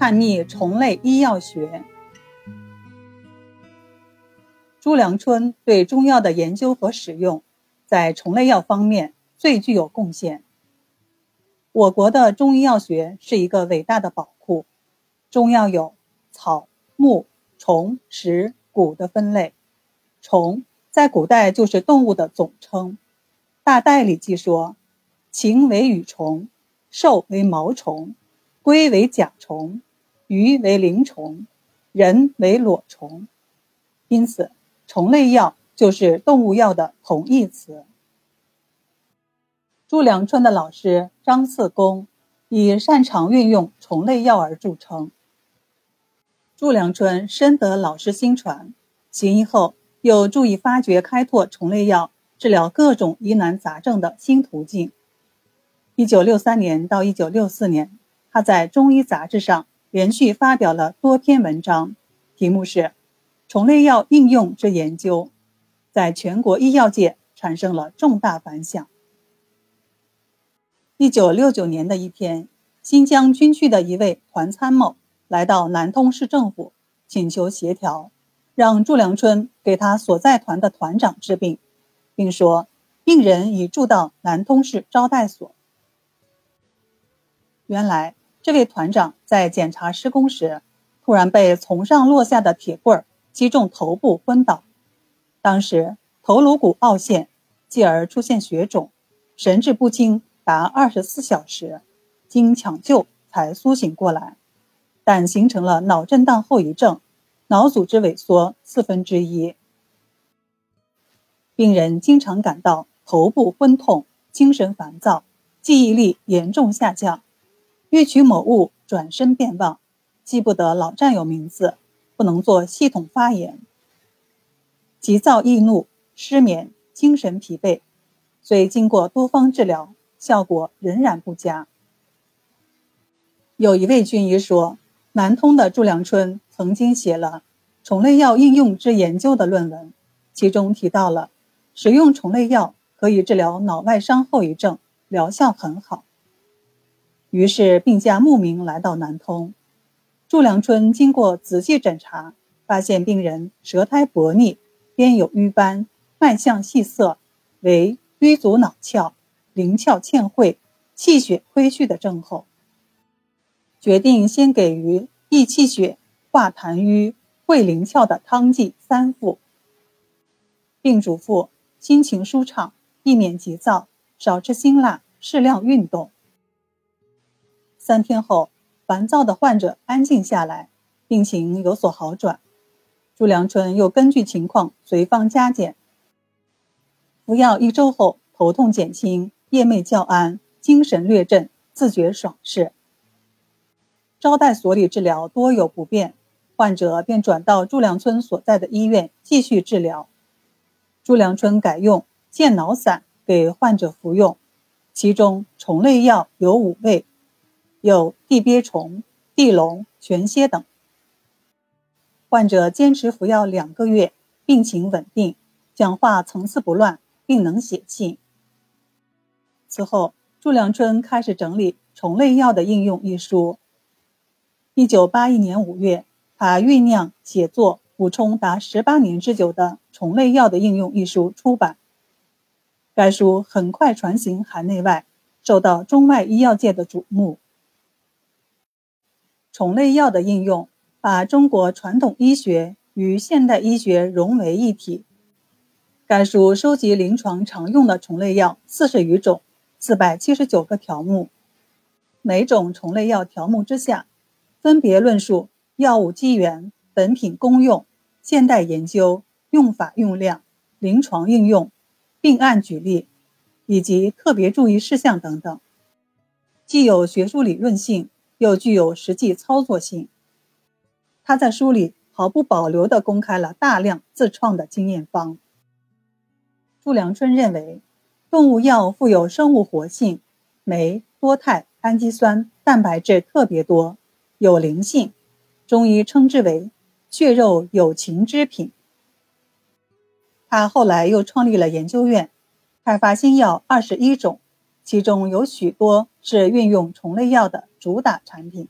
探秘虫类医药学。朱良春对中药的研究和使用，在虫类药方面最具有贡献。我国的中医药学是一个伟大的宝库，中药有草、木、虫、石、谷的分类。虫在古代就是动物的总称，《大代》理记说：“禽为羽虫，兽为毛虫，龟为甲虫，鱼为鳞虫，人为裸虫。”因此，虫类药就是动物药的同义词。朱良春的老师张四公以擅长运用虫类药而著称。朱良春深得老师心传，行医后。又助于发掘、开拓虫类药治疗各种疑难杂症的新途径。一九六三年到一九六四年，他在《中医杂志》上连续发表了多篇文章，题目是《虫类药应用之研究》，在全国医药界产生了重大反响。一九六九年的一天，新疆军区的一位团参谋来到南通市政府，请求协调。让祝良春给他所在团的团长治病，并说病人已住到南通市招待所。原来，这位团长在检查施工时，突然被从上落下的铁棍击中头部昏倒，当时头颅骨凹陷，继而出现血肿，神志不清达二十四小时，经抢救才苏醒过来，但形成了脑震荡后遗症。脑组织萎缩四分之一，病人经常感到头部昏痛、精神烦躁、记忆力严重下降，欲取某物转身便忘，记不得老战友名字，不能做系统发言，急躁易怒、失眠、精神疲惫，虽经过多方治疗，效果仍然不佳。有一位军医说。南通的祝良春曾经写了虫类药应用之研究的论文，其中提到了使用虫类药可以治疗脑外伤后遗症，疗效很好。于是病假慕名来到南通，祝良春经过仔细诊查，发现病人舌苔薄腻，边有瘀斑，脉象细涩，为瘀阻脑窍、灵窍欠会、气血亏虚的症候。决定先给予益气血、化痰瘀、会灵窍的汤剂三副，并嘱咐心情舒畅，避免急躁，少吃辛辣，适量运动。三天后，烦躁的患者安静下来，病情有所好转。朱良春又根据情况随方加减。服药一周后，头痛减轻，夜寐较安，精神略振，自觉爽适。招待所里治疗多有不便，患者便转到朱良春所在的医院继续治疗。朱良春改用健脑散给患者服用，其中虫类药有五味，有地鳖虫、地龙、全蝎等。患者坚持服药两个月，病情稳定，讲话层次不乱，并能写信。此后，朱良春开始整理虫类药的应用一书。一九八一年五月，他酝酿写作补充达十八年之久的《虫类药的应用》一书出版。该书很快传行海内外，受到中外医药界的瞩目。虫类药的应用，把中国传统医学与现代医学融为一体。该书收集临床常用的虫类药四十余种，四百七十九个条目，每种虫类药条目之下。分别论述药物机缘、本品功用、现代研究、用法用量、临床应用、病案举例，以及特别注意事项等等，既有学术理论性，又具有实际操作性。他在书里毫不保留地公开了大量自创的经验方。朱良春认为，动物药富有生物活性，酶、多肽、氨基酸、蛋白质特别多。有灵性，中医称之为“血肉有情之品”。他后来又创立了研究院，开发新药二十一种，其中有许多是运用虫类药的主打产品。